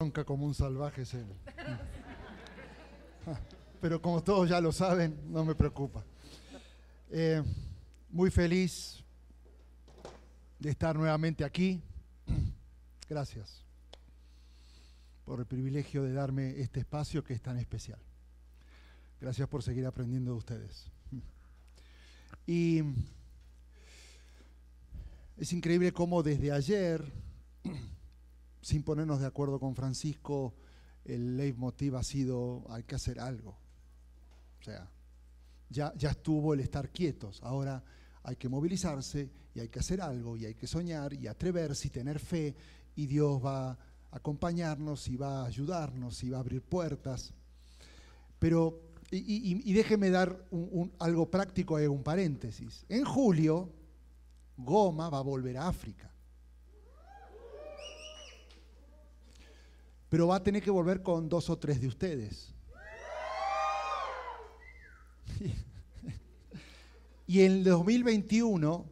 bronca como un salvaje es él. Pero como todos ya lo saben, no me preocupa. Eh, muy feliz de estar nuevamente aquí. Gracias por el privilegio de darme este espacio que es tan especial. Gracias por seguir aprendiendo de ustedes. Y es increíble cómo desde ayer sin ponernos de acuerdo con Francisco, el leitmotiv ha sido hay que hacer algo. O sea, ya, ya estuvo el estar quietos, ahora hay que movilizarse y hay que hacer algo y hay que soñar y atreverse y tener fe y Dios va a acompañarnos y va a ayudarnos y va a abrir puertas. Pero, y, déjeme dar algo práctico, un paréntesis. En julio, Goma va a volver a África. Pero va a tener que volver con dos o tres de ustedes. Y en el 2021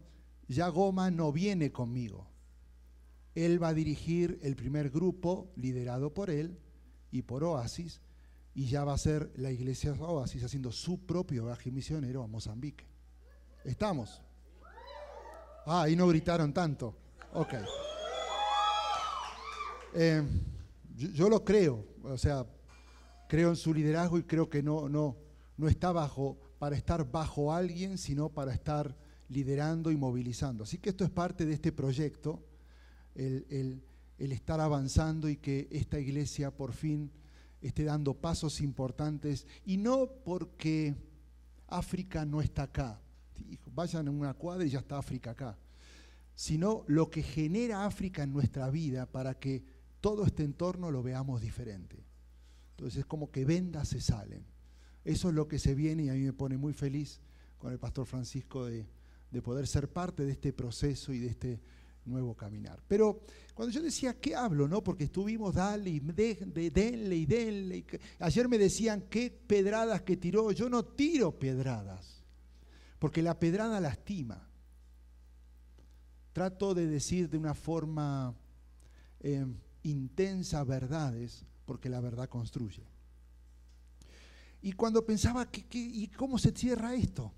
ya Goma no viene conmigo. Él va a dirigir el primer grupo liderado por él y por Oasis y ya va a ser la iglesia Oasis haciendo su propio viaje misionero a Mozambique. ¿Estamos? Ah, ahí no gritaron tanto. Ok. Eh, yo, lo creo, o sea, creo en su liderazgo y creo que no, no, no está bajo, para estar bajo alguien, sino para estar liderando y movilizando. Así que esto es parte de este proyecto, el, el estar avanzando y que esta iglesia por fin esté dando pasos importantes, y no porque África no está acá, vayan en una cuadra y ya está África acá, sino lo que genera África en nuestra vida para que todo este entorno lo veamos diferente. Entonces es como que vendas se salen. Eso es lo que se viene y a mí me pone muy feliz con el pastor Francisco de, poder ser parte de este proceso y de este nuevo caminar. Pero cuando yo decía, ¿qué hablo? no Porque estuvimos, dale y de, denle y denle. ayer me decían, ¿qué pedradas que tiró? Yo no tiro pedradas, porque la pedrada lastima. Trato de decir de una forma eh, intensas verdades, porque la verdad construye. Y cuando pensaba, que, ¿y cómo se cierra esto?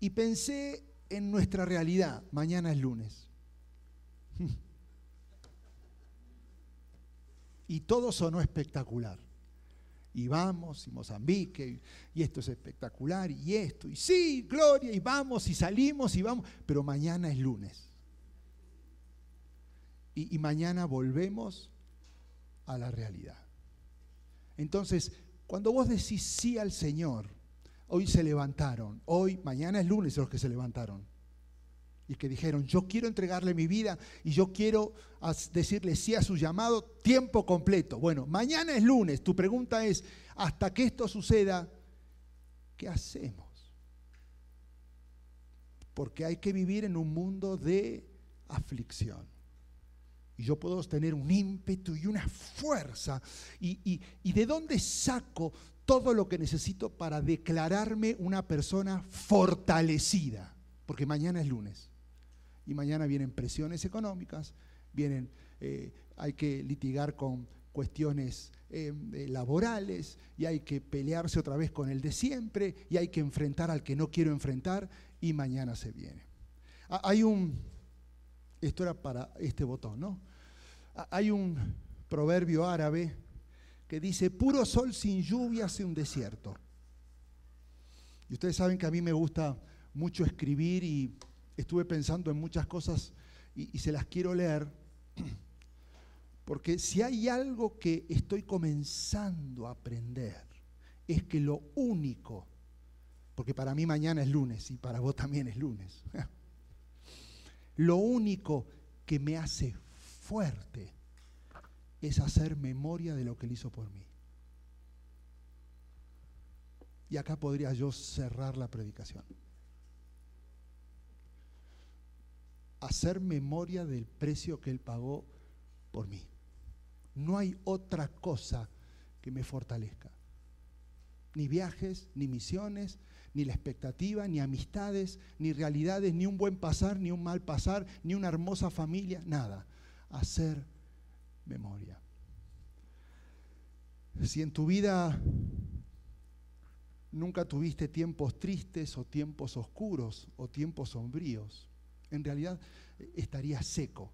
Y pensé en nuestra realidad, mañana es lunes. Y todo sonó espectacular. Y vamos, y Mozambique, y esto es espectacular, y esto, y sí, gloria, y vamos, y salimos, y vamos, pero mañana es lunes y, mañana volvemos a la realidad. Entonces, cuando vos decís sí al Señor, hoy se levantaron, hoy, mañana es lunes los que se levantaron, y que dijeron, yo quiero entregarle mi vida y yo quiero decirle sí a su llamado tiempo completo. Bueno, mañana es lunes, tu pregunta es, hasta que esto suceda, ¿qué hacemos? Porque hay que vivir en un mundo de aflicción y yo puedo tener un ímpetu y una fuerza. Y, y, de dónde saco todo lo que necesito para declararme una persona fortalecida? Porque mañana es lunes. Y mañana vienen presiones económicas, vienen, eh, hay que litigar con cuestiones eh, laborales y hay que pelearse otra vez con el de siempre y hay que enfrentar al que no quiero enfrentar y mañana se viene. Hay un, esto era para este botón, ¿no? Hay un proverbio árabe que dice, puro sol sin lluvia hace un desierto. Y ustedes saben que a mí me gusta mucho escribir y estuve pensando en muchas cosas y, y se las quiero leer. Porque si hay algo que estoy comenzando a aprender, es que lo único, porque para mí mañana es lunes y para vos también es lunes, lo único que me hace fuerte es hacer memoria de lo que Él hizo por mí. Y acá podría yo cerrar la predicación. Hacer memoria del precio que Él pagó por mí. No hay otra cosa que me fortalezca. Ni viajes, ni misiones, ni la expectativa, ni amistades, ni realidades, ni un buen pasar, ni un mal pasar, ni una hermosa familia, nada hacer memoria. Si en tu vida nunca tuviste tiempos tristes o tiempos oscuros o tiempos sombríos, en realidad estarías seco,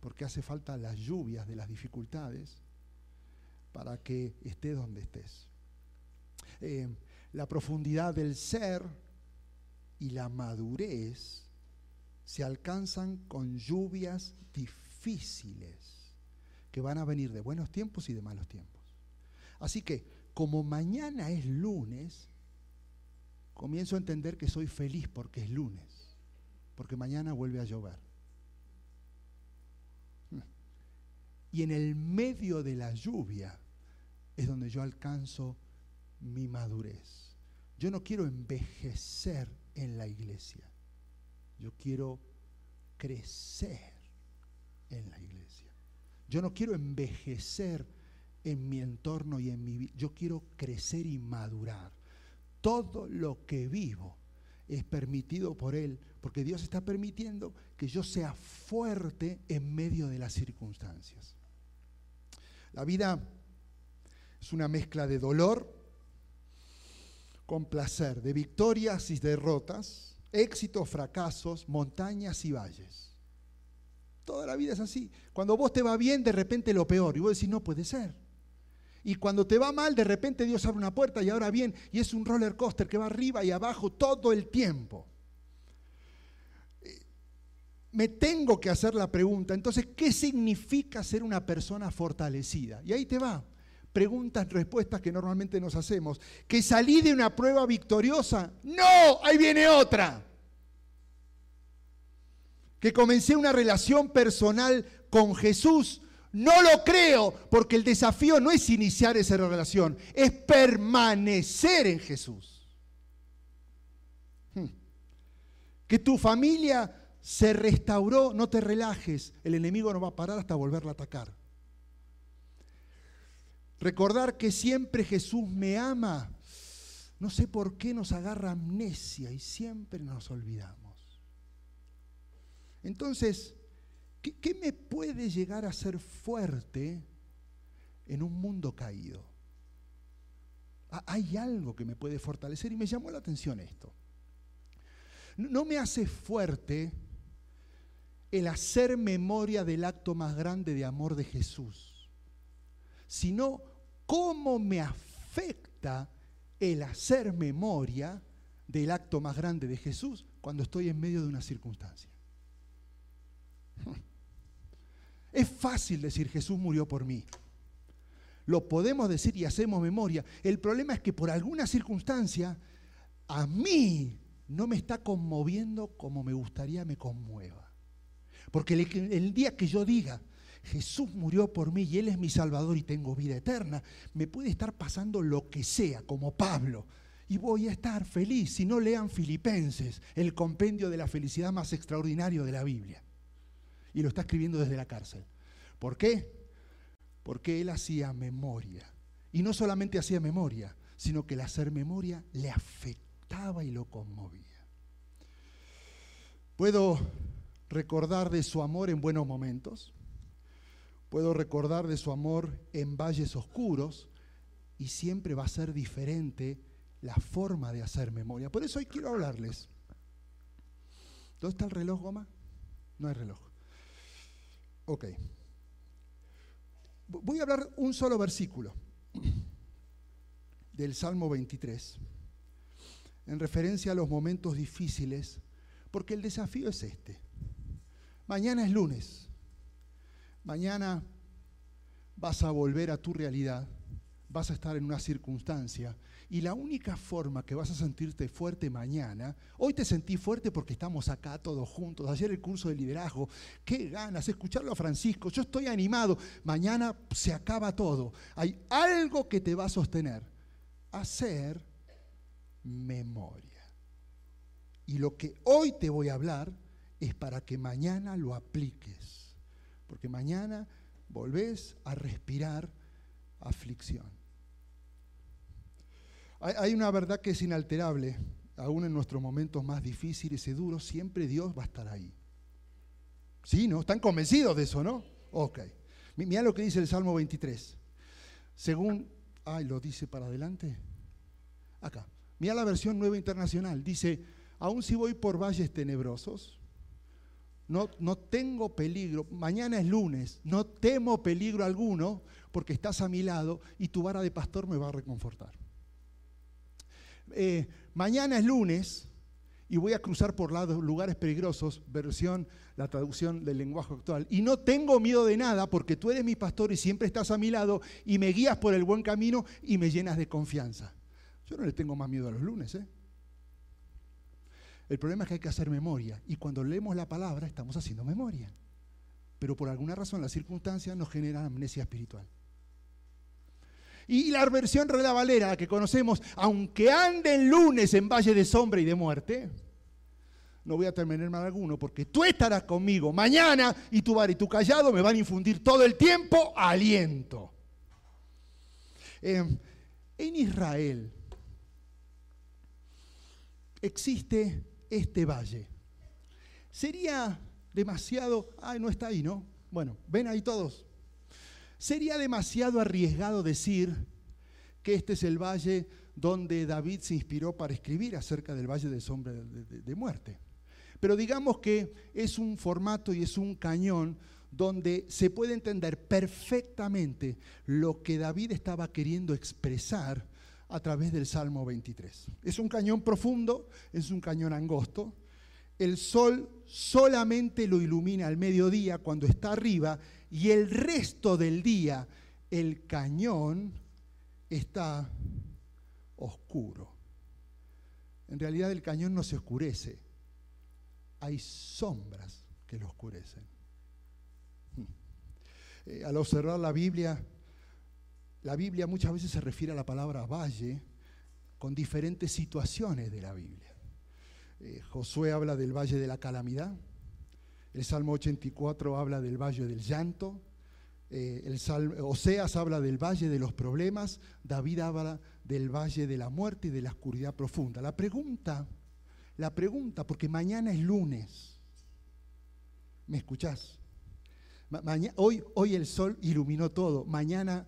porque hace falta las lluvias de las dificultades para que estés donde estés. Eh, la profundidad del ser y la madurez se alcanzan con lluvias difíciles que van a venir de buenos tiempos y de malos tiempos. Así que, como mañana es lunes, comienzo a entender que soy feliz porque es lunes, porque mañana vuelve a llover. Y en el medio de la lluvia es donde yo alcanzo mi madurez. Yo no quiero envejecer en la iglesia. Yo quiero crecer en la iglesia. Yo no quiero envejecer en mi entorno y en mi vida. Yo quiero crecer y madurar. Todo lo que vivo es permitido por Él, porque Dios está permitiendo que yo sea fuerte en medio de las circunstancias. La vida es una mezcla de dolor con placer, de victorias y derrotas, éxitos, fracasos, montañas y valles. Toda la vida es así. Cuando vos te va bien, de repente lo peor. Y vos decís, no puede ser. Y cuando te va mal, de repente Dios abre una puerta y ahora bien. Y es un roller coaster que va arriba y abajo todo el tiempo. Me tengo que hacer la pregunta, entonces, ¿qué significa ser una persona fortalecida? Y ahí te va preguntas, respuestas que normalmente nos hacemos. ¿Que salí de una prueba victoriosa? No, ahí viene otra. ¿Que comencé una relación personal con Jesús? No lo creo, porque el desafío no es iniciar esa relación, es permanecer en Jesús. Hmm. Que tu familia se restauró, no te relajes, el enemigo no va a parar hasta volverla a atacar. Recordar que siempre Jesús me ama. No sé por qué nos agarra amnesia y siempre nos olvidamos. Entonces, ¿qué, me puede llegar a ser fuerte en un mundo caído? Hay algo que me puede fortalecer y me llamó la atención esto. No me hace fuerte el hacer memoria del acto más grande de amor de Jesús sino cómo me afecta el hacer memoria del acto más grande de Jesús cuando estoy en medio de una circunstancia. Es fácil decir Jesús murió por mí. Lo podemos decir y hacemos memoria. El problema es que por alguna circunstancia a mí no me está conmoviendo como me gustaría me conmueva. Porque el, el día que yo diga, Jesús murió por mí y Él es mi Salvador y tengo vida eterna, me puede estar pasando lo que sea, como Pablo. Y voy a estar feliz si no lean Filipenses, el compendio de la felicidad más extraordinario de la Biblia. Y lo está escribiendo desde la cárcel. ¿Por qué? Porque él hacía memoria. Y no solamente hacía memoria, sino que el hacer memoria le afectaba y lo conmovía. Puedo recordar de su amor en buenos momentos, Puedo recordar de su amor en valles oscuros y siempre va a ser diferente la forma de hacer memoria. Por eso hoy quiero hablarles. ¿Dónde está el reloj, Goma? No hay reloj. Ok. Voy a hablar un solo versículo del Salmo 23 en referencia a los momentos difíciles, porque el desafío es este. Mañana es lunes. Mañana vas a volver a tu realidad, vas a estar en una circunstancia y la única forma que vas a sentirte fuerte mañana, hoy te sentí fuerte porque estamos acá todos juntos, ayer el curso de liderazgo, qué ganas, escucharlo a Francisco, yo estoy animado, mañana se acaba todo, hay algo que te va a sostener, hacer memoria. Y lo que hoy te voy a hablar es para que mañana lo apliques porque mañana volvés a respirar aflicción. Hay una verdad que es inalterable, aún en nuestros momentos más difíciles y duros, siempre Dios va a estar ahí. ¿Sí, no? ¿Están convencidos de eso, no? Ok. Mira lo que dice el Salmo 23. según, ay, lo dice para adelante, acá, mira la versión nueva internacional, dice, aún si voy por valles tenebrosos, no, no tengo peligro, mañana es lunes, no temo peligro alguno porque estás a mi lado y tu vara de pastor me va a reconfortar. Eh, mañana es lunes y voy a cruzar por lados, lugares peligrosos, versión, la traducción del lenguaje actual. Y no tengo miedo de nada porque tú eres mi pastor y siempre estás a mi lado y me guías por el buen camino y me llenas de confianza. Yo no le tengo más miedo a los lunes. ¿eh? El problema es que hay que hacer memoria y cuando leemos la palabra estamos haciendo memoria. Pero por alguna razón las circunstancias nos generan amnesia espiritual. Y la versión Reina Valera que conocemos, aunque anden lunes en valle de sombra y de muerte, no voy a terminar mal alguno, porque tú estarás conmigo mañana y tu bar y tu callado me van a infundir todo el tiempo aliento. Eh, en Israel existe este valle. Sería demasiado, ay, no está ahí, ¿no? Bueno, ven ahí todos. Sería demasiado arriesgado decir que este es el valle donde David se inspiró para escribir acerca del valle de sombra de, muerte. Pero digamos que es un formato y es un cañón donde se puede entender perfectamente lo que David estaba queriendo expresar a través del Salmo 23. Es un cañón profundo, es un cañón angosto. El sol solamente lo ilumina al mediodía cuando está arriba y el resto del día el cañón está oscuro. En realidad el cañón no se oscurece, hay sombras que lo oscurecen. Hmm. Eh, al observar la Biblia, la Biblia muchas veces se refiere a la palabra valle con diferentes situaciones de la Biblia. Eh, Josué habla del valle de la calamidad, el Salmo 84 habla del valle del llanto, eh, el Oseas habla del valle de los problemas, David habla del valle de la muerte y de la oscuridad profunda. La pregunta, la pregunta, porque mañana es lunes, ¿me escuchás? hoy, hoy el sol iluminó todo, mañana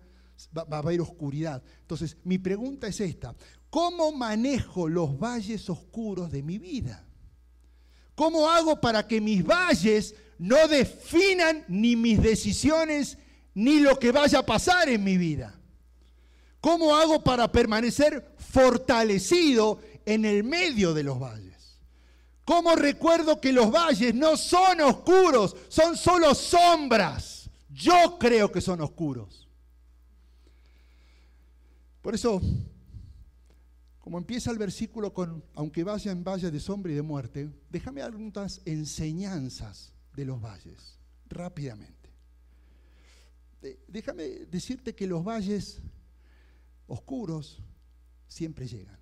va, va a haber oscuridad. Entonces, mi pregunta es esta, ¿cómo manejo los valles oscuros de mi vida? ¿Cómo hago para que mis valles no definan ni mis decisiones ni lo que vaya a pasar en mi vida? ¿Cómo hago para permanecer fortalecido en el medio de los valles? ¿Cómo recuerdo que los valles no son oscuros, son solo sombras? Yo creo que son oscuros. Por eso como empieza el versículo con, aunque vaya en valle de sombra y de muerte, déjame algunas enseñanzas de los valles, rápidamente. Déjame decirte que los valles oscuros siempre llegan.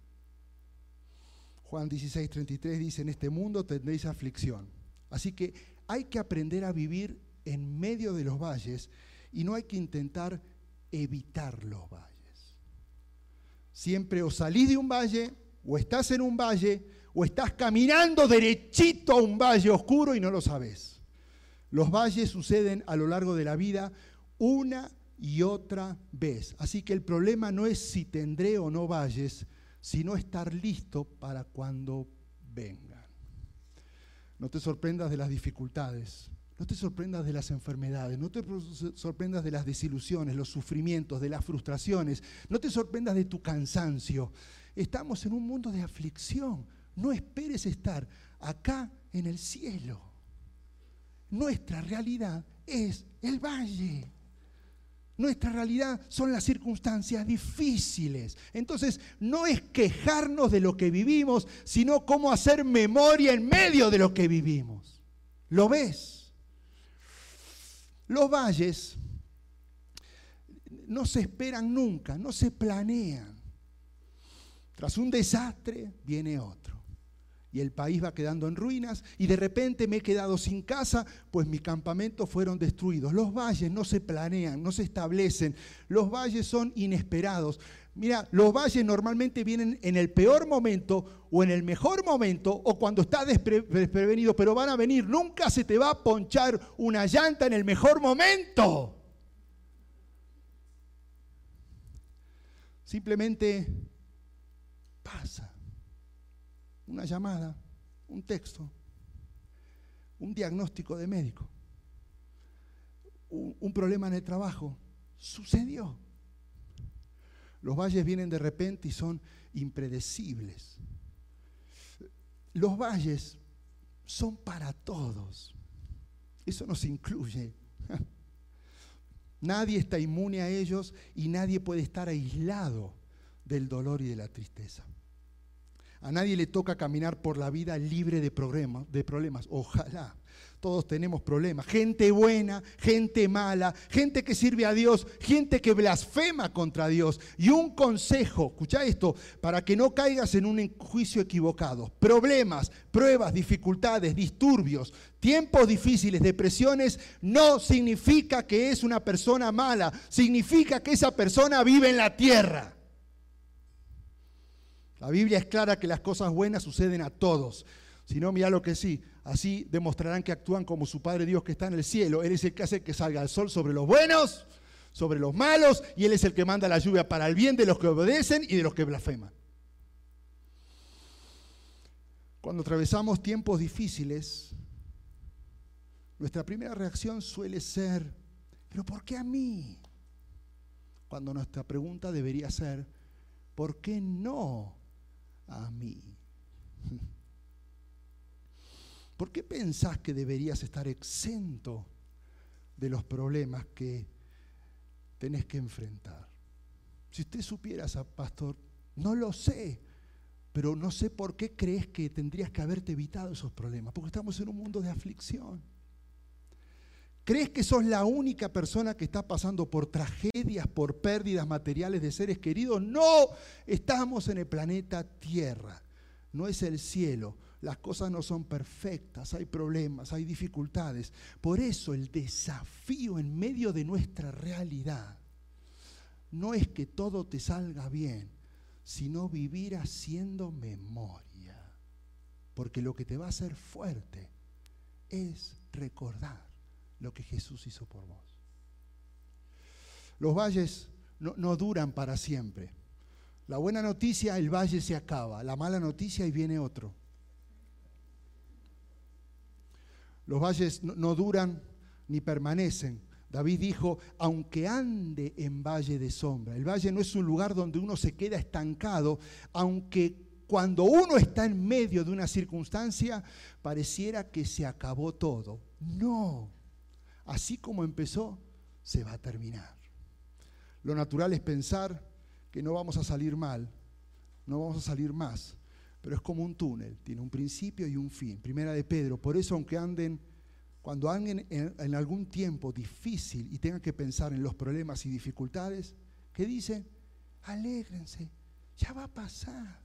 Juan 16, 33 dice, en este mundo tendréis aflicción. Así que hay que aprender a vivir en medio de los valles y no hay que intentar evitar los valles. Siempre o salís de un valle, o estás en un valle, o estás caminando derechito a un valle oscuro y no lo sabes. Los valles suceden a lo largo de la vida una y otra vez. Así que el problema no es si tendré o no valles, sino estar listo para cuando vengan. No te sorprendas de las dificultades. No te sorprendas de las enfermedades, no te sorprendas de las desilusiones, los sufrimientos, de las frustraciones, no te sorprendas de tu cansancio. Estamos en un mundo de aflicción. No esperes estar acá en el cielo. Nuestra realidad es el valle. Nuestra realidad son las circunstancias difíciles. Entonces, no es quejarnos de lo que vivimos, sino cómo hacer memoria en medio de lo que vivimos. ¿Lo ves? Los valles no se esperan nunca, no se planean. Tras un desastre viene otro. Y el país va quedando en ruinas y de repente me he quedado sin casa, pues mis campamentos fueron destruidos. Los valles no se planean, no se establecen. Los valles son inesperados. Mira, los valles normalmente vienen en el peor momento o en el mejor momento o cuando estás desprevenido, pero van a venir. Nunca se te va a ponchar una llanta en el mejor momento. Simplemente pasa. Una llamada, un texto, un diagnóstico de médico, un, problema en el trabajo. Sucedió. Los valles vienen de repente y son impredecibles. Los valles son para todos. Eso nos incluye. Nadie está inmune a ellos y nadie puede estar aislado del dolor y de la tristeza. A nadie le toca caminar por la vida libre de problemas. Ojalá. Todos tenemos problemas. Gente buena, gente mala, gente que sirve a Dios, gente que blasfema contra Dios. Y un consejo, escucha esto, para que no caigas en un juicio equivocado. Problemas, pruebas, dificultades, disturbios, tiempos difíciles, depresiones, no significa que es una persona mala. Significa que esa persona vive en la tierra. La Biblia es clara que las cosas buenas suceden a todos. Si no, mira lo que sí. Así demostrarán que actúan como su Padre Dios que está en el cielo. Él es el que hace que salga el sol sobre los buenos, sobre los malos, y Él es el que manda la lluvia para el bien de los que obedecen y de los que blasfeman. Cuando atravesamos tiempos difíciles, nuestra primera reacción suele ser, pero ¿por qué a mí? Cuando nuestra pregunta debería ser, ¿por qué no a mí? ¿Por qué pensás que deberías estar exento de los problemas que tenés que enfrentar? Si usted supiera, pastor, no lo sé, pero no sé por qué crees que tendrías que haberte evitado esos problemas, porque estamos en un mundo de aflicción. ¿Crees que sos la única persona que está pasando por tragedias, por pérdidas materiales de seres queridos? No, estamos en el planeta Tierra, no es el cielo las cosas no son perfectas, hay problemas, hay dificultades. Por eso el desafío en medio de nuestra realidad no es que todo te salga bien, sino vivir haciendo memoria. Porque lo que te va a hacer fuerte es recordar lo que Jesús hizo por vos. Los valles no, no duran para siempre. La buena noticia, el valle se acaba. La mala noticia, y viene otro. Los valles no, duran ni permanecen. David dijo, aunque ande en valle de sombra. El valle no es un lugar donde uno se queda estancado, aunque cuando uno está en medio de una circunstancia pareciera que se acabó todo. No, así como empezó, se va a terminar. Lo natural es pensar que no vamos a salir mal, no vamos a salir más, pero es como un túnel, tiene un principio y un fin. Primera de Pedro, por eso aunque anden, cuando anden en, algún tiempo difícil y tengan que pensar en los problemas y dificultades, ¿qué dicen? Alégrense, ya va a pasar.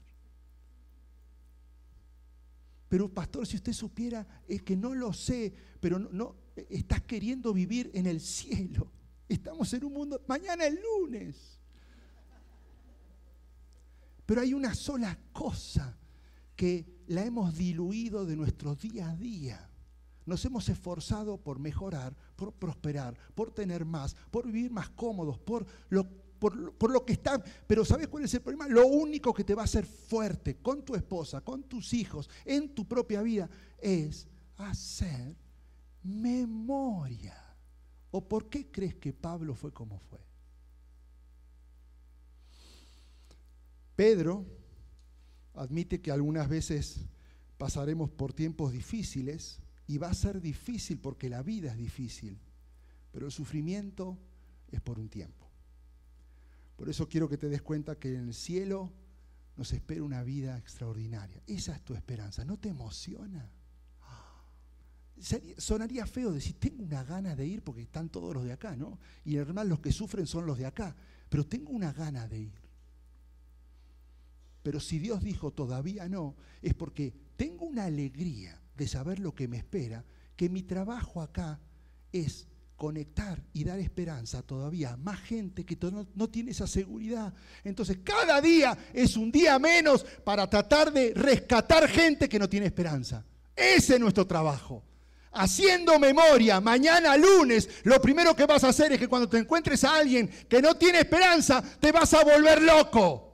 Pero pastor, si usted supiera, es que no lo sé, pero no, estás queriendo vivir en el cielo. Estamos en un mundo, mañana es lunes. Pero hay una sola cosa que la hemos diluido de nuestro día a día. Nos hemos esforzado por mejorar, por prosperar, por tener más, por vivir más cómodos, por lo, por, lo que está. Pero ¿sabes cuál es el problema? Lo único que te va a hacer fuerte con tu esposa, con tus hijos, en tu propia vida, es hacer memoria. ¿O por qué crees que Pablo fue como fue? Pedro admite que algunas veces pasaremos por tiempos difíciles y va a ser difícil porque la vida es difícil, pero el sufrimiento es por un tiempo. Por eso quiero que te des cuenta que en el cielo nos espera una vida extraordinaria. Esa es tu esperanza. ¿No te emociona? Sonaría feo decir, tengo una gana de ir porque están todos los de acá, ¿no? Y además los que sufren son los de acá, pero tengo una gana de ir. Pero si Dios dijo todavía no, es porque tengo una alegría de saber lo que me espera, que mi trabajo acá es conectar y dar esperanza todavía a más gente que no, no, tiene esa seguridad. Entonces, cada día es un día menos para tratar de rescatar gente que no tiene esperanza. Ese es nuestro trabajo. haciendo memoria, mañana lunes, lo primero que vas a hacer es que cuando te encuentres a alguien que no tiene esperanza, te vas a volver loco.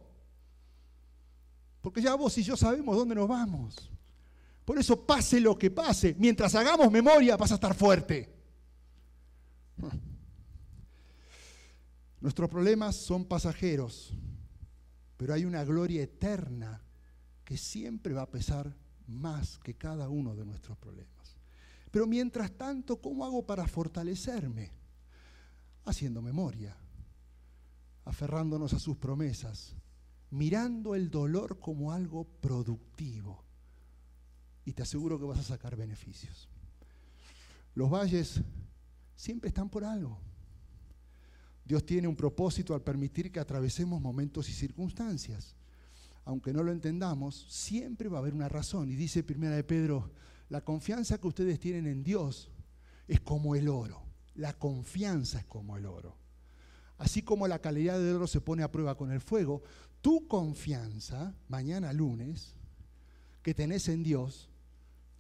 Porque ya vos y yo sabemos dónde nos vamos. Por eso pase lo que pase, mientras hagamos memoria vas a estar fuerte. Nuestros problemas son pasajeros, pero hay una gloria eterna que siempre va a pesar más que cada uno de nuestros problemas. Pero mientras tanto, ¿cómo hago para fortalecerme? Haciendo memoria, aferrándonos a sus promesas, mirando el dolor como algo productivo. Y te aseguro que vas a sacar beneficios. Los valles siempre están por algo. Dios tiene un propósito al permitir que atravesemos momentos y circunstancias. Aunque no lo entendamos, siempre va a haber una razón. Y dice Primera de Pedro la confianza que ustedes tienen en Dios es como el oro. La confianza es como el oro. Así como la calidad del oro se pone a prueba con el fuego, tu confianza, mañana lunes, que tenés en Dios,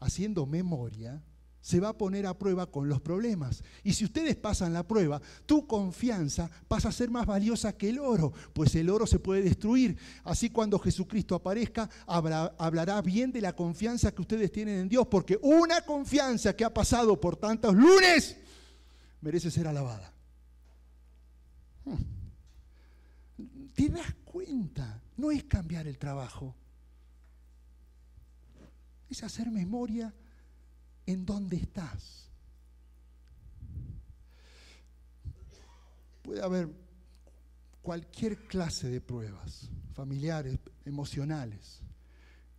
haciendo memoria, se va a poner a prueba con los problemas. Y si ustedes pasan la prueba, tu confianza pasa a ser más valiosa que el oro, pues el oro se puede destruir. Así cuando Jesucristo aparezca, hablará bien de la confianza que ustedes tienen en Dios, porque una confianza que ha pasado por tantos lunes merece ser alabada. Hmm. ¿Te das cuenta? No es cambiar el trabajo, es hacer memoria en dónde estás. Puede haber cualquier clase de pruebas, familiares, emocionales,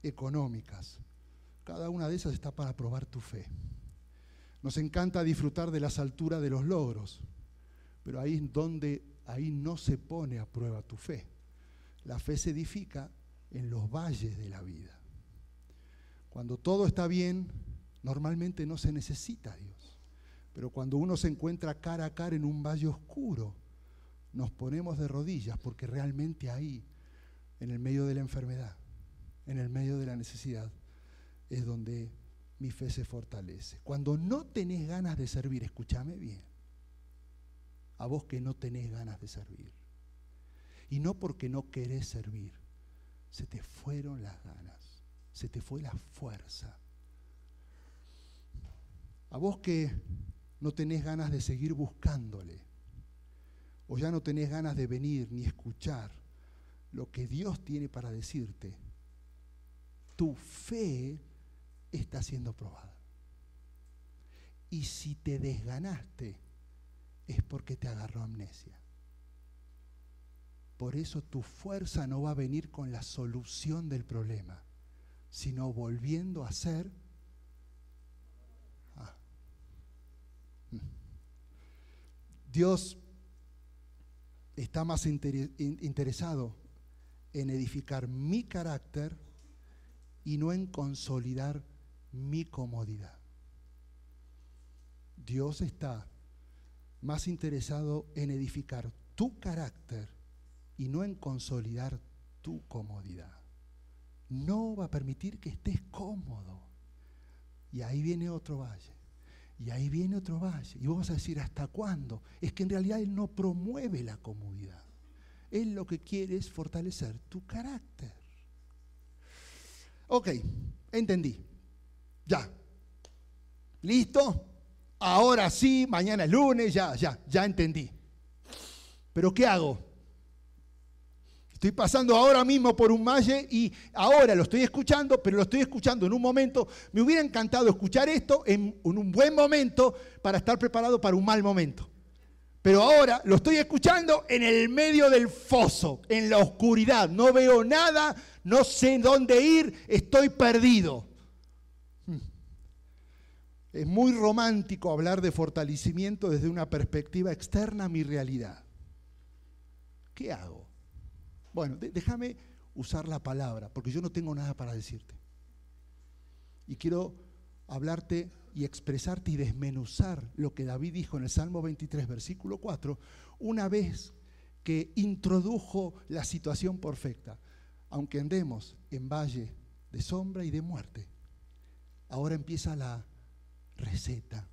económicas. Cada una de esas está para probar tu fe. Nos encanta disfrutar de las alturas de los logros, pero ahí es donde ahí no se pone a prueba tu fe. La fe se edifica en los valles de la vida. Cuando todo está bien, Normalmente no se necesita a Dios. Pero cuando uno se encuentra cara a cara en un valle oscuro, nos ponemos de rodillas porque realmente ahí, en el medio de la enfermedad, en el medio de la necesidad, es donde mi fe se fortalece. Cuando no tenés ganas de servir, escúchame bien, a vos que no tenés ganas de servir, y no porque no querés servir, se te fueron las ganas, se te fue la fuerza a vos que no tenés ganas de seguir buscándole, o ya no tenés ganas de venir ni escuchar lo que Dios tiene para decirte, tu fe está siendo probada. Y si te desganaste, es porque te agarró amnesia. Por eso tu fuerza no va a venir con la solución del problema, sino volviendo a ser Dios está más interesado en edificar mi carácter y no en consolidar mi comodidad. Dios está más interesado en edificar tu carácter y no en consolidar tu comodidad. No va a permitir que estés cómodo. Y ahí viene otro valle. Y ahí viene otro valle. Y vas a decir, ¿hasta cuándo? Es que en realidad Él no promueve la comodidad. Él lo que quiere es fortalecer tu carácter. Ok, entendí. Ya. ¿Listo? Ahora sí, mañana es lunes, ya, ya, ya entendí. Pero ¿qué hago? Estoy pasando ahora mismo por un valle y ahora lo estoy escuchando, pero lo estoy escuchando en un momento. Me hubiera encantado escuchar esto en, un buen momento para estar preparado para un mal momento. Pero ahora lo estoy escuchando en el medio del foso, en la oscuridad. No veo nada, no sé dónde ir, estoy perdido. Hmm. Es muy romántico hablar de fortalecimiento desde una perspectiva externa a mi realidad. ¿Qué hago? Bueno, déjame usar la palabra, porque yo no tengo nada para decirte. Y quiero hablarte y expresarte y desmenuzar lo que David dijo en el Salmo 23, versículo 4, una vez que introdujo la situación perfecta. Aunque andemos en valle de sombra y de muerte, ahora empieza la receta.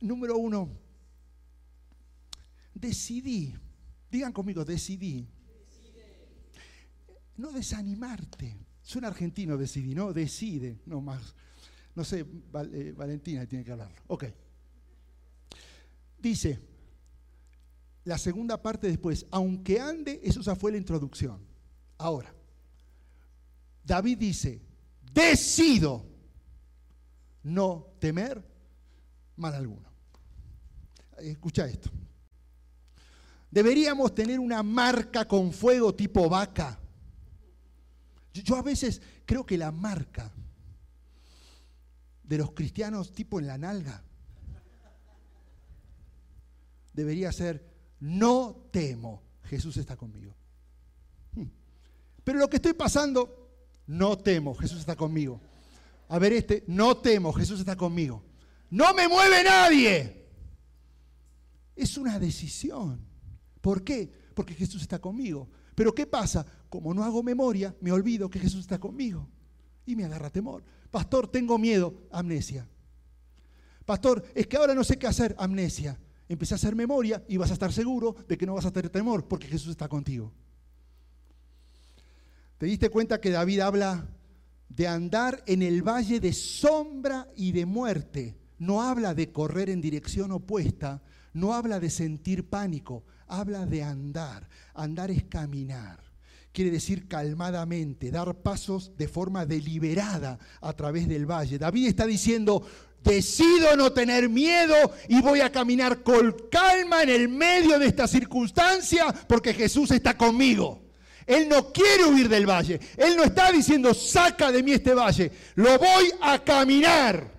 Número uno, decidí, digan conmigo, decidí. No desanimarte. Suena argentino decidí, ¿no? Decide, no más. No sé, eh, Valentina tiene que hablarlo. Ok. Dice, la segunda parte después, aunque ande, eso ya fue la introducción. Ahora, David dice, decido no temer mal alguno. Escucha esto. Deberíamos tener una marca con fuego tipo vaca. Yo, a veces creo que la marca de los cristianos tipo en la nalga debería ser, no temo, Jesús está conmigo. Hmm. Pero lo que estoy pasando, no temo, Jesús está conmigo. A ver este, no temo, Jesús está conmigo. No me mueve nadie. Es una decisión. ¿Por qué? Porque Jesús está conmigo. Pero ¿qué pasa? Como no hago memoria, me olvido que Jesús está conmigo. Y me agarra temor. Pastor, tengo miedo. Amnesia. Pastor, es que ahora no sé qué hacer. Amnesia. Empecé a hacer memoria y vas a estar seguro de que no vas a tener temor porque Jesús está contigo. ¿Te diste cuenta que David habla de andar en el valle de sombra y de muerte? No habla de correr en dirección opuesta, no habla de sentir pánico, habla de andar. Andar es caminar. Quiere decir calmadamente, dar pasos de forma deliberada a través del valle. David está diciendo, decido no tener miedo y voy a caminar con calma en el medio de esta circunstancia porque Jesús está conmigo. Él no quiere huir del valle. Él no está diciendo, saca de mí este valle. Lo voy a caminar.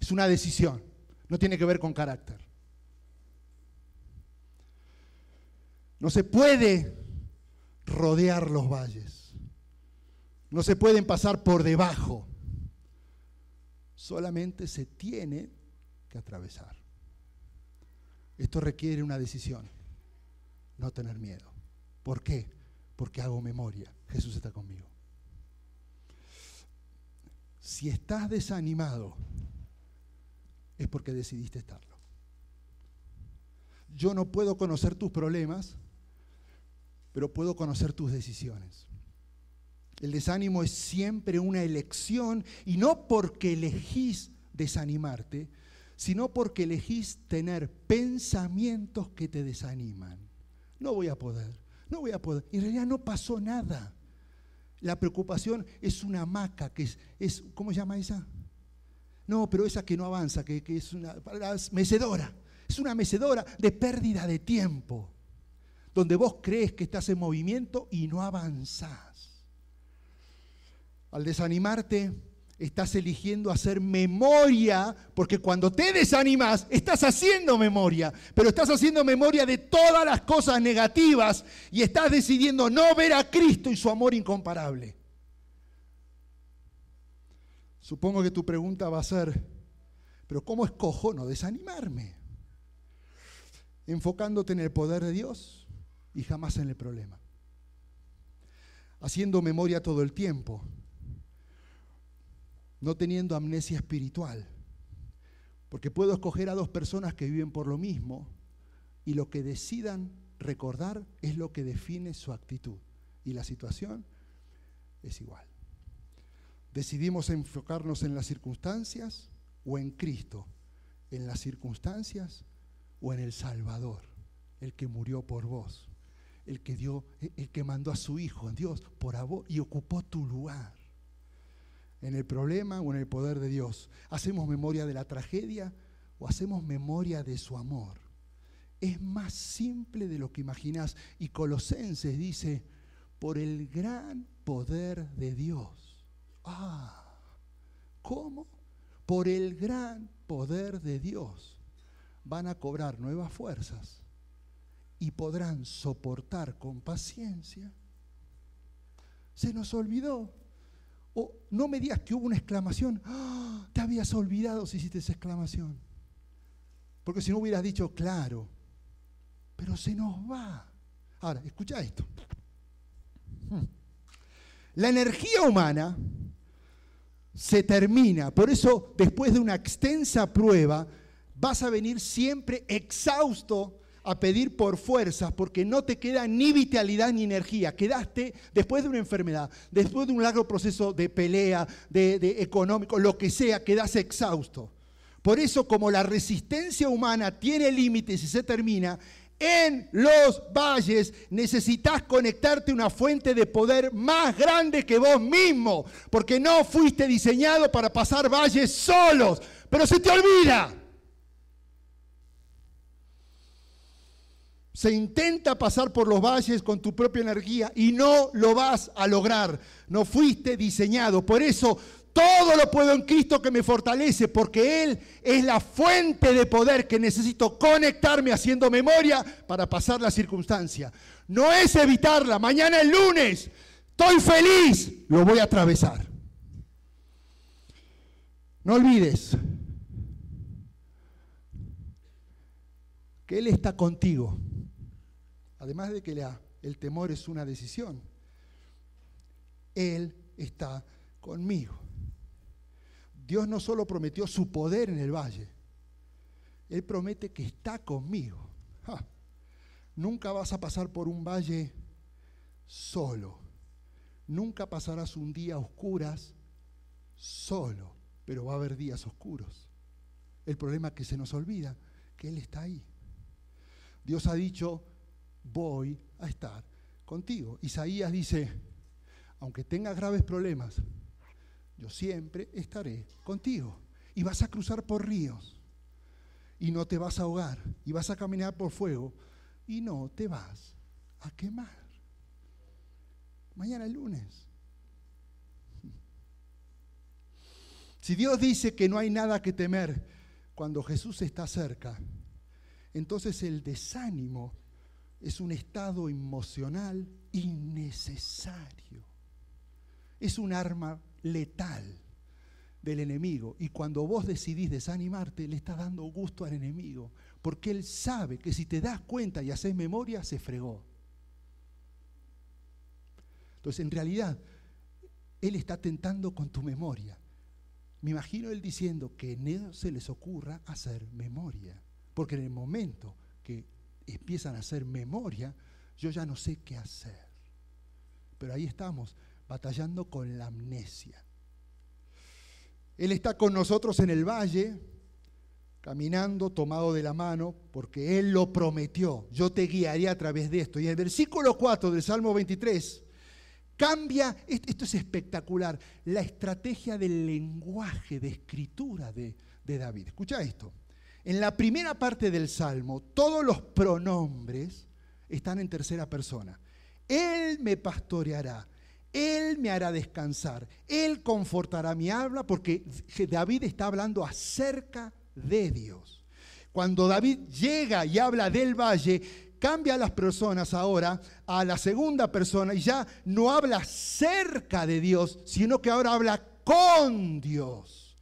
Es una decisión. No tiene que ver con carácter. No se puede rodear los valles. No se pueden pasar por debajo. Solamente se tiene que atravesar. Esto requiere una decisión. No tener miedo. ¿Por qué? Porque hago memoria. Jesús está conmigo. Si estás desanimado, es porque decidiste estarlo. Yo no puedo conocer tus problemas pero puedo conocer tus decisiones. El desánimo es siempre una elección y no porque elegís desanimarte, sino porque elegís tener pensamientos que te desaniman. No voy a poder, no voy a poder. En realidad no pasó nada. La preocupación es una maca, que es, ¿cómo se llama esa? No, pero esa que no avanza, que, que es una mecedora. Es una mecedora de pérdida de tiempo donde vos crees que estás en movimiento y no avanzás. Al desanimarte, estás eligiendo hacer memoria, porque cuando te desanimas, estás haciendo memoria, pero estás haciendo memoria de todas las cosas negativas y estás decidiendo no ver a Cristo y su amor incomparable. Supongo que tu pregunta va a ser, pero ¿cómo escojo no desanimarme? Enfocándote en el poder de Dios, y jamás en el problema. Haciendo memoria todo el tiempo, no teniendo amnesia espiritual, porque puedo escoger a dos personas que viven por lo mismo y lo que decidan recordar es lo que define su actitud y la situación es igual. Decidimos enfocarnos en las circunstancias o en Cristo, en las circunstancias o en el Salvador, el que murió por vos el que dio, el que mandó a su hijo, Dios, por amor y ocupó tu lugar. En el problema o en el poder de Dios. ¿Hacemos memoria de la tragedia o hacemos memoria de su amor? Es más simple de lo que imaginas. Y Colosenses dice, por el gran poder de Dios. Ah, ¿cómo? Por el gran poder de Dios van a cobrar nuevas fuerzas y podrán soportar con paciencia. Se nos olvidó. O no me digas que hubo una exclamación. ¡Ah! te habías olvidado si hiciste esa exclamación. Porque si no hubieras dicho, claro, pero se nos va. Ahora, escucha esto. Hmm. La energía humana se termina. Por eso, después de una extensa prueba, vas a venir siempre exhausto a pedir por fuerzas porque no te queda ni vitalidad ni energía. Quedaste después de una enfermedad, después de un largo proceso de pelea, de, económico, lo que sea, quedas exhausto. Por eso, como la resistencia humana tiene límites y se termina, en los valles necesitas conectarte a una fuente de poder más grande que vos mismo, porque no fuiste diseñado para pasar valles solos, pero se te olvida. Se intenta pasar por los valles con tu propia energía y no lo vas a lograr. No fuiste diseñado. Por eso todo lo puedo en Cristo que me fortalece, porque Él es la fuente de poder que necesito conectarme haciendo memoria para pasar la circunstancia. No es evitarla. Mañana es lunes. Estoy feliz. Lo voy a atravesar. No olvides que Él está contigo. Además de que el temor es una decisión, Él está conmigo. Dios no solo prometió su poder en el valle, Él promete que está conmigo. Nunca vas a pasar por un valle solo. Nunca pasarás un día a oscuras solo, pero va a haber días oscuros. El problema es que se nos olvida que Él está ahí. Dios ha dicho, voy a estar contigo. Isaías dice, aunque tengas graves problemas, yo siempre estaré contigo. Y vas a cruzar por ríos y no te vas a ahogar. Y vas a caminar por fuego y no te vas a quemar. Mañana es lunes. Si Dios dice que no hay nada que temer cuando Jesús está cerca, entonces el desánimo es un estado emocional innecesario. Es un arma letal del enemigo. Y cuando vos decidís desanimarte, le estás dando gusto al enemigo. Porque él sabe que si te das cuenta y haces memoria, se fregó. Entonces, en realidad, él está tentando con tu memoria. Me imagino él diciendo que no se les ocurra hacer memoria. Porque en el momento empiezan a hacer memoria, yo ya no sé qué hacer. Pero ahí estamos, batallando con la amnesia. Él está con nosotros en el valle, caminando, tomado de la mano, porque Él lo prometió. Yo te guiaré a través de esto. Y el versículo 4 del Salmo 23 cambia, esto es espectacular, la estrategia del lenguaje de escritura de, de David. Escucha esto. En la primera parte del Salmo, todos los pronombres están en tercera persona. Él me pastoreará, Él me hará descansar, Él confortará mi habla, porque David está hablando acerca de Dios. Cuando David llega y habla del valle, cambia a las personas ahora a la segunda persona y ya no habla cerca de Dios, sino que ahora habla con Dios.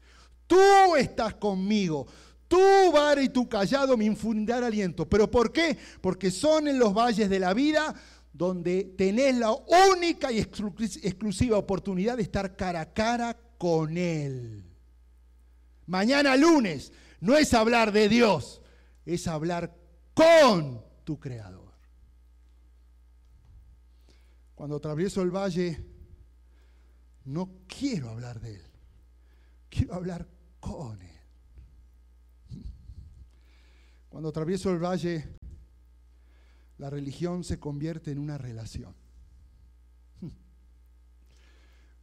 Tú estás conmigo. Tu vara y tu callado me infundirán aliento. ¿Pero por qué? Porque son en los valles de la vida donde tenés la única y exclusiva oportunidad de estar cara a cara con Él. Mañana lunes no es hablar de Dios, es hablar con tu Creador. Cuando atravieso el valle, no quiero hablar de Él, quiero hablar con Él. Cuando atravieso el valle, la religión se convierte en una relación.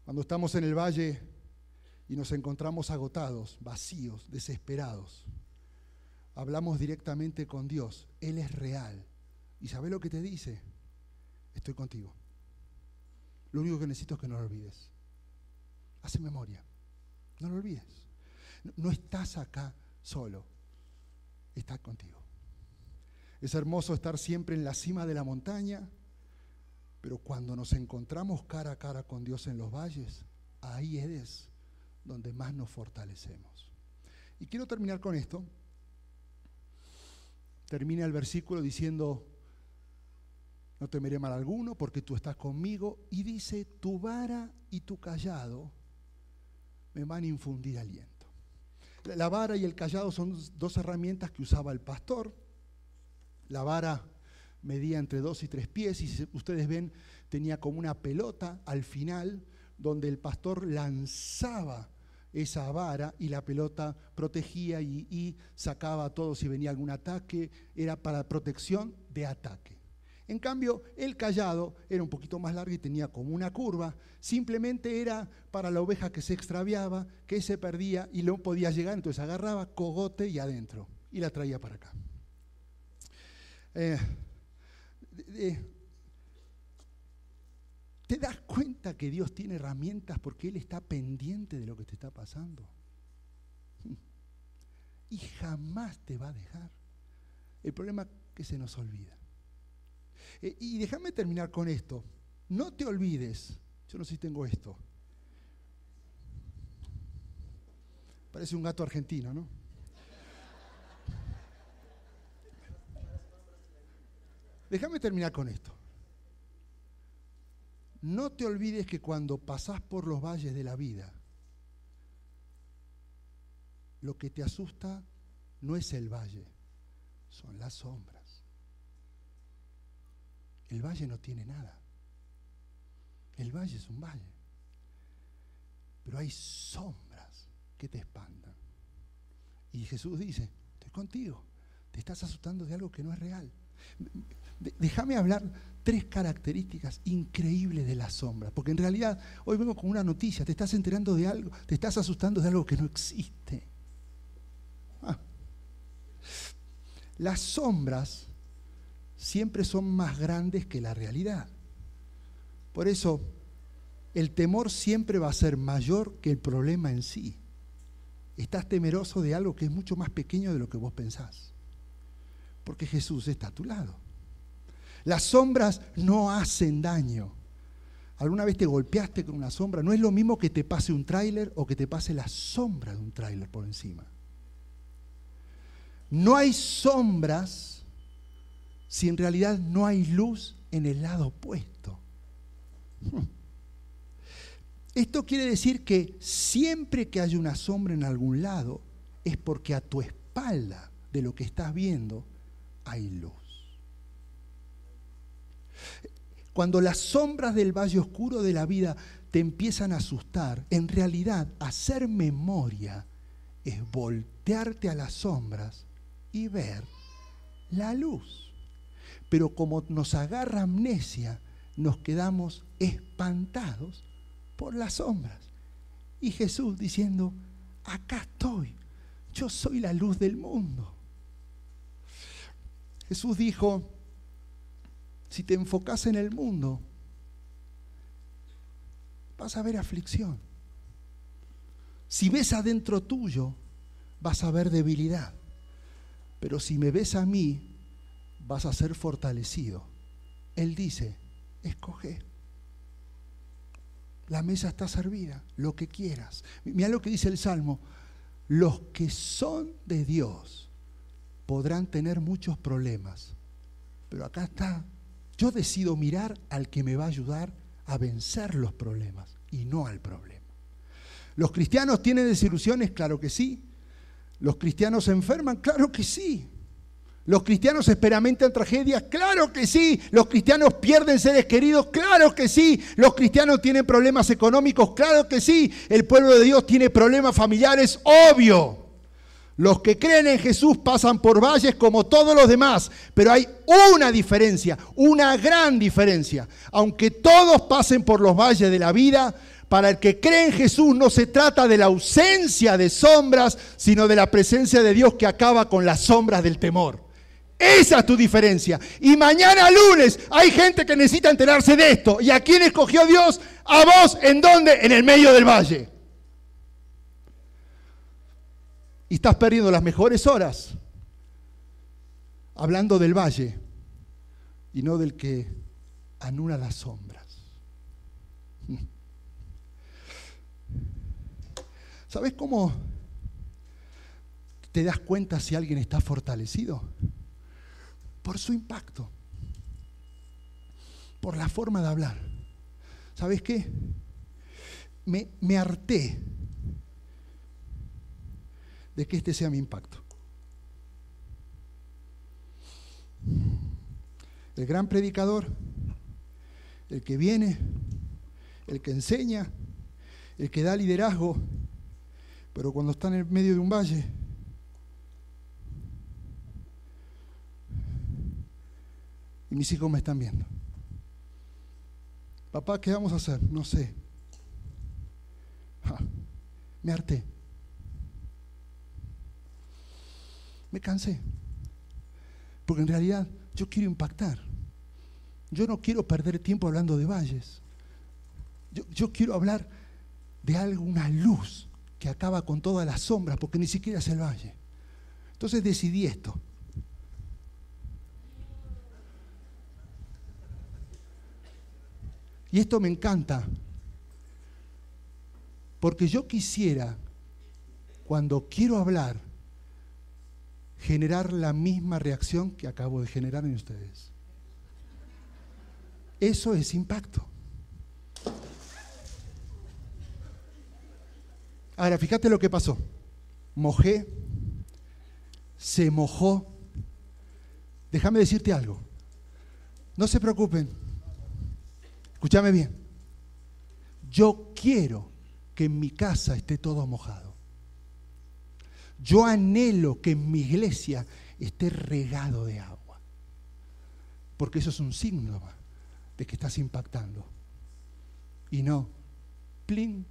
Cuando estamos en el valle y nos encontramos agotados, vacíos, desesperados, hablamos directamente con Dios. Él es real. ¿Y sabe lo que te dice? Estoy contigo. Lo único que necesito es que no lo olvides. Hace memoria. No lo olvides. No estás acá solo está contigo. Es hermoso estar siempre en la cima de la montaña, pero cuando nos encontramos cara a cara con Dios en los valles, ahí es donde más nos fortalecemos. Y quiero terminar con esto. Termina el versículo diciendo, no temeré mal alguno porque tú estás conmigo. Y dice, tu vara y tu callado me van a infundir aliento. La vara y el callado son dos herramientas que usaba el pastor. La vara medía entre dos y tres pies y ustedes ven tenía como una pelota al final donde el pastor lanzaba esa vara y la pelota protegía y, sacaba a todos si venía algún ataque, era para protección de ataque. En cambio, el callado era un poquito más largo y tenía como una curva, simplemente era para la oveja que se extraviaba, que se perdía y no podía llegar, entonces agarraba cogote y adentro y la traía para acá. Eh, ¿Te das cuenta que Dios tiene herramientas porque Él está pendiente de lo que te está pasando? Y jamás te va a dejar. El problema es que se nos olvida. Eh, y déjame terminar con esto. No te olvides, yo no sé si tengo esto. Parece un gato argentino, ¿no? Déjame terminar con esto. No te olvides que cuando pasás por los valles de la vida, lo que te asusta no es el valle, son las sombras. El valle no tiene nada. El valle es un valle. Pero hay sombras que te espantan. Y Jesús dice, estoy contigo. Te estás asustando de algo que no es real. Déjame hablar tres características increíbles de la sombra, porque en realidad hoy vengo con una noticia, te estás enterando de algo, te estás asustando de algo que no existe. Ah. Las sombras siempre son más grandes que la realidad. Por eso, el temor siempre va a ser mayor que el problema en sí. Estás temeroso de algo que es mucho más pequeño de lo que vos pensás, porque Jesús está a tu lado. Las sombras no hacen daño. ¿Alguna vez te golpeaste con una sombra? No es lo mismo que te pase un tráiler o que te pase la sombra de un tráiler por encima. No hay sombras si en realidad no hay luz en el lado opuesto. Esto quiere decir que siempre que hay una sombra en algún lado es porque a tu espalda de lo que estás viendo hay luz. Cuando las sombras del valle oscuro de la vida te empiezan a asustar, en realidad hacer memoria es voltearte a las sombras y ver la luz. Pero como nos agarra amnesia, nos quedamos espantados por las sombras. Y Jesús diciendo, acá estoy, yo soy la luz del mundo. Jesús dijo, si te enfocas en el mundo, vas a ver aflicción. Si ves adentro tuyo, vas a ver debilidad. Pero si me ves a mí, vas a ser fortalecido. Él dice, escoge. La mesa está servida, lo que quieras. Mira lo que dice el Salmo. Los que son de Dios podrán tener muchos problemas. Pero acá está yo decido mirar al que me va a ayudar a vencer los problemas y no al problema. ¿Los cristianos tienen desilusiones? Claro que sí. ¿Los cristianos se enferman? Claro que sí. ¿Los cristianos experimentan tragedias? Claro que sí. ¿Los cristianos pierden seres queridos? Claro que sí. ¿Los cristianos tienen problemas económicos? Claro que sí. ¿El pueblo de Dios tiene problemas familiares? Obvio. Los que creen en Jesús pasan por valles como todos los demás, pero hay una diferencia, una gran diferencia. Aunque todos pasen por los valles de la vida, para el que cree en Jesús no se trata de la ausencia de sombras, sino de la presencia de Dios que acaba con las sombras del temor. Esa es tu diferencia. Y mañana lunes hay gente que necesita enterarse de esto. ¿Y a quién escogió Dios? A vos, ¿en dónde? En el medio del valle. y estás perdiendo las mejores horas hablando del valle y no del que anula las sombras. ¿Sabes cómo te das cuenta si alguien está fortalecido? Por su impacto, por la forma de hablar. ¿Sabes qué? Me, me harté de que este sea mi impacto. El gran predicador, el que viene, el que enseña, el que da liderazgo, pero cuando está en el medio de un valle, y mis hijos me están viendo. Papá, ¿qué vamos a hacer? No sé. me harté. Me cansé. Porque en realidad yo quiero impactar. Yo no quiero perder tiempo hablando de valles. Yo, yo quiero hablar de algo, una luz que acaba con todas las sombras, porque ni siquiera es el valle. Entonces decidí esto. Y esto me encanta, porque yo quisiera, cuando quiero hablar, generar la misma reacción que acabo de generar en ustedes. Eso es impacto. Ahora, fíjate lo que pasó. Mojé, se mojó. Déjame decirte algo. No se preocupen. Escúchame bien. Yo quiero que en mi casa esté todo mojado. Yo anhelo que en mi iglesia esté regado de agua. Porque eso es un síntoma de que estás impactando. Y no, plin,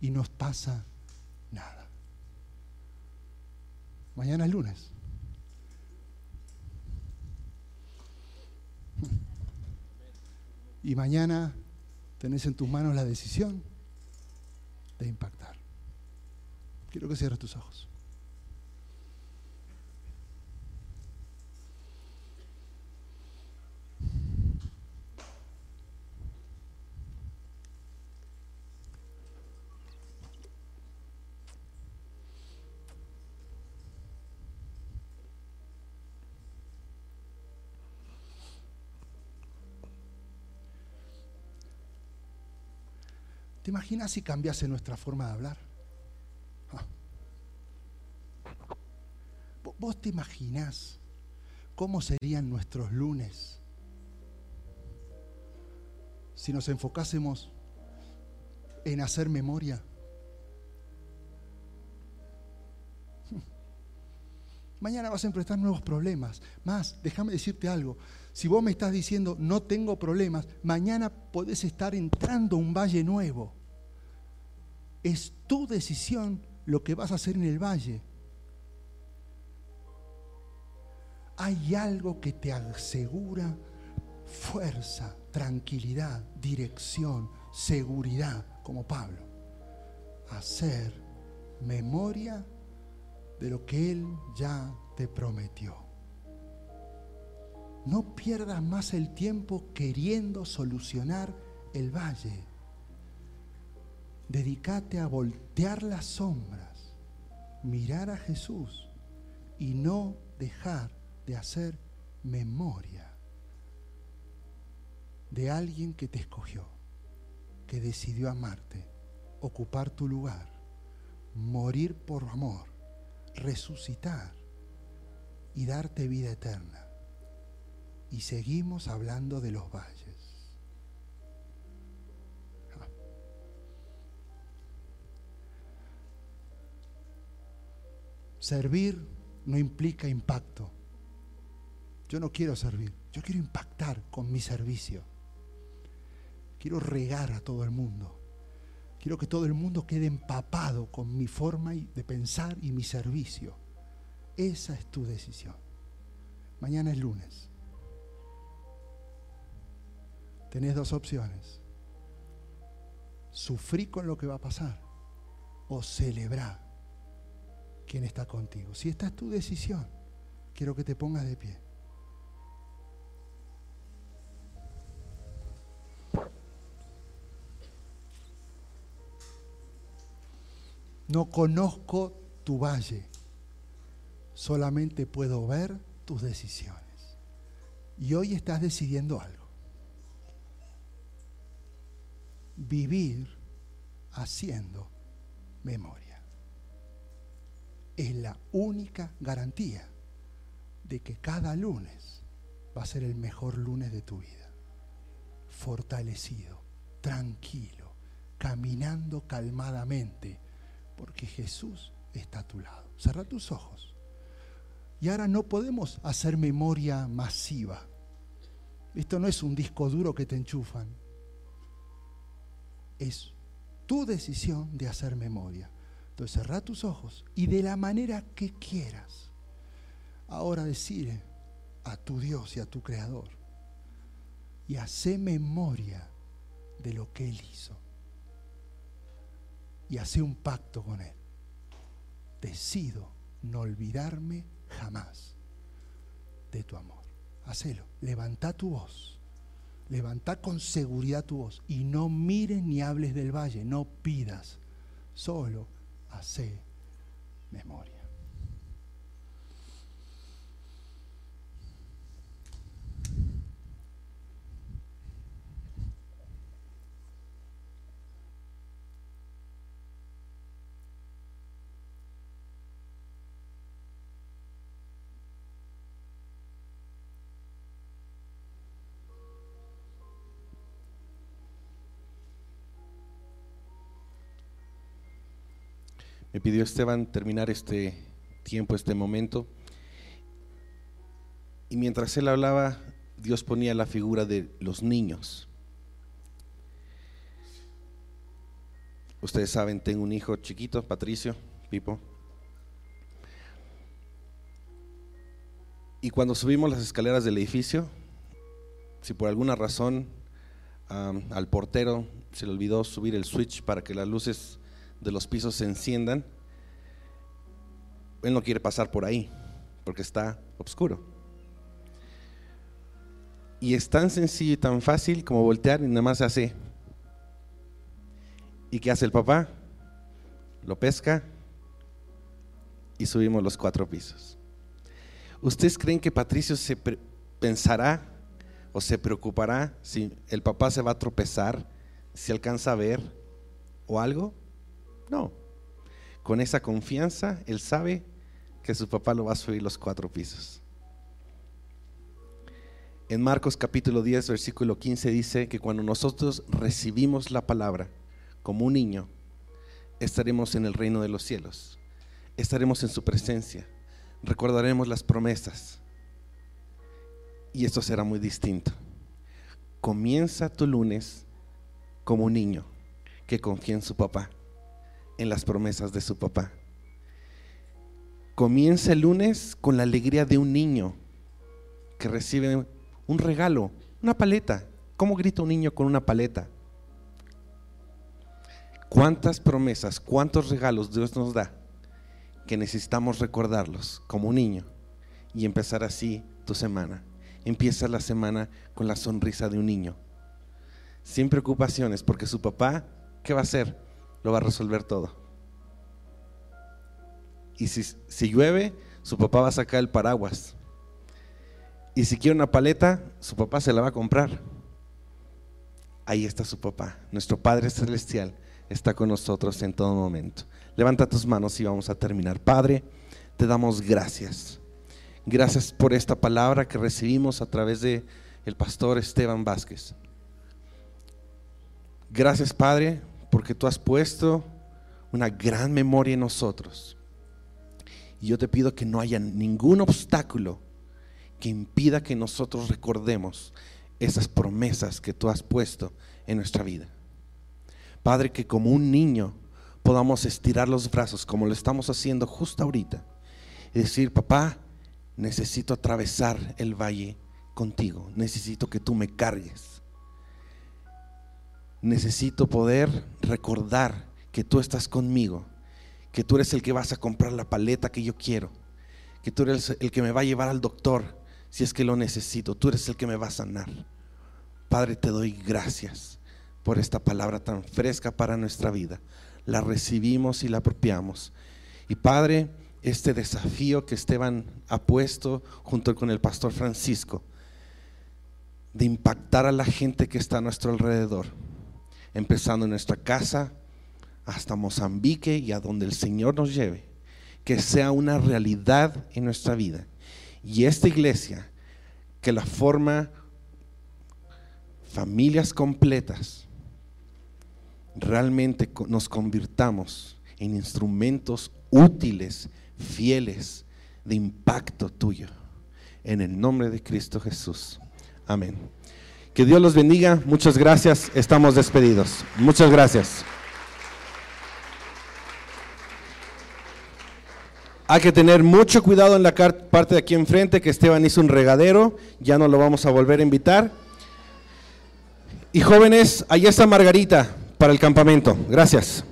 y nos pasa nada. Mañana es lunes. Y mañana tenés en tus manos la decisión de impactar. Quiero que cierres tus ojos. ¿Te imaginas si cambiase nuestra forma de hablar? Ah. ¿Vos te imaginás cómo serían nuestros lunes si nos enfocásemos en hacer memoria? Mañana vas a enfrentar nuevos problemas. Más, déjame decirte algo. Si vos me estás diciendo no tengo problemas, mañana podés estar entrando a un valle nuevo. Es tu decisión lo que vas a hacer en el valle. Hay algo que te asegura fuerza, tranquilidad, dirección, seguridad, como Pablo. Hacer memoria de lo que Él ya te prometió. No pierdas más el tiempo queriendo solucionar el valle. Dedícate a voltear las sombras, mirar a Jesús y no dejar de hacer memoria de alguien que te escogió, que decidió amarte, ocupar tu lugar, morir por amor, resucitar y darte vida eterna y seguimos hablando de los valles. Servir no implica impacto. Yo no quiero servir, yo quiero impactar con mi servicio. Quiero regar a todo el mundo. Quiero que todo el mundo quede empapado con mi forma de pensar y mi servicio. Esa es tu decisión. Mañana es lunes tenés dos opciones. Sufrí con lo que va a pasar o celebrar quien está contigo. Si esta es tu decisión, quiero que te pongas de pie. No conozco tu valle, solamente puedo ver tus decisiones. Y hoy estás decidiendo algo. vivir haciendo memoria. Es la única garantía de que cada lunes va a ser el mejor lunes de tu vida. Fortalecido, tranquilo, caminando calmadamente, porque Jesús está a tu lado. Cerra tus ojos. Y ahora no podemos hacer memoria masiva. Esto no es un disco duro que te enchufan. Es tu decisión de hacer memoria. Entonces cerrá tus ojos y de la manera que quieras. Ahora decir a tu Dios y a tu Creador y hace memoria de lo que Él hizo. Y hace un pacto con Él. Decido no olvidarme jamás de tu amor. Hacelo. Levanta tu voz. Levanta con seguridad tu voz. Y no mires ni hables del valle. No pidas. Solo hace memoria. Me pidió Esteban terminar este tiempo, este momento. Y mientras él hablaba, Dios ponía la figura de los niños. Ustedes saben, tengo un hijo chiquito, Patricio, Pipo. Y cuando subimos las escaleras del edificio, si por alguna razón al portero se le olvidó subir el switch para que las luces de los pisos se enciendan, él no quiere pasar por ahí porque está oscuro. Y es tan sencillo y tan fácil como voltear y nada más hace. ¿Y qué hace el papá? Lo pesca y subimos los cuatro pisos. ¿Ustedes creen que Patricio se pensará o se preocupará si el papá se va a tropezar, si alcanza a ver o algo? No. Con esa confianza, él sabe que su papá lo va a subir los cuatro pisos. En Marcos capítulo 10, versículo 15 dice que cuando nosotros recibimos la palabra como un niño, estaremos en el reino de los cielos, estaremos en su presencia, recordaremos las promesas. Y esto será muy distinto. Comienza tu lunes como un niño que confía en su papá en las promesas de su papá. Comienza el lunes con la alegría de un niño que recibe un regalo, una paleta. ¿Cómo grita un niño con una paleta? ¿Cuántas promesas, cuántos regalos Dios nos da que necesitamos recordarlos como un niño y empezar así tu semana? Empieza la semana con la sonrisa de un niño, sin preocupaciones, porque su papá, ¿qué va a hacer? Lo va a resolver todo. Y si, llueve, su papá va a sacar el paraguas. Y si quiere una paleta, su papá se la va a comprar. Ahí está su papá. Nuestro Padre Celestial está con nosotros en todo momento. Levanta tus manos y vamos a terminar. Padre, te damos gracias. Gracias por esta palabra que recibimos a través de el pastor Esteban Vázquez. Gracias, Padre, porque tú has puesto una gran memoria en nosotros. Y yo te pido que no haya ningún obstáculo que impida que nosotros recordemos esas promesas que tú has puesto en nuestra vida. Padre, que como un niño podamos estirar los brazos como lo estamos haciendo justo ahorita y decir, papá, necesito atravesar el valle contigo, necesito que tú me cargues necesito poder recordar que tú estás conmigo, que tú eres el que vas a comprar la paleta que yo quiero, que tú eres el que me va a llevar al doctor si es que lo necesito, tú eres el que me va a sanar. Padre, te doy gracias por esta palabra tan fresca para nuestra vida. La recibimos y la apropiamos. Y Padre, este desafío que Esteban ha puesto junto con el pastor Francisco, de impactar a la gente que está a nuestro alrededor empezando en nuestra casa hasta Mozambique y a donde el Señor nos lleve. que sea una realidad en nuestra vida. Y esta iglesia, que la forma familias completas, realmente nos convirtamos en instrumentos útiles, fieles, de impacto tuyo. En el nombre de Cristo Jesús. Amén. Que Dios los bendiga. Muchas gracias. Estamos despedidos. Muchas gracias. Hay que tener mucho cuidado en la parte de aquí enfrente que Esteban hizo un regadero. Ya no lo vamos a volver a invitar. Y jóvenes, ahí está Margarita para el campamento. Gracias.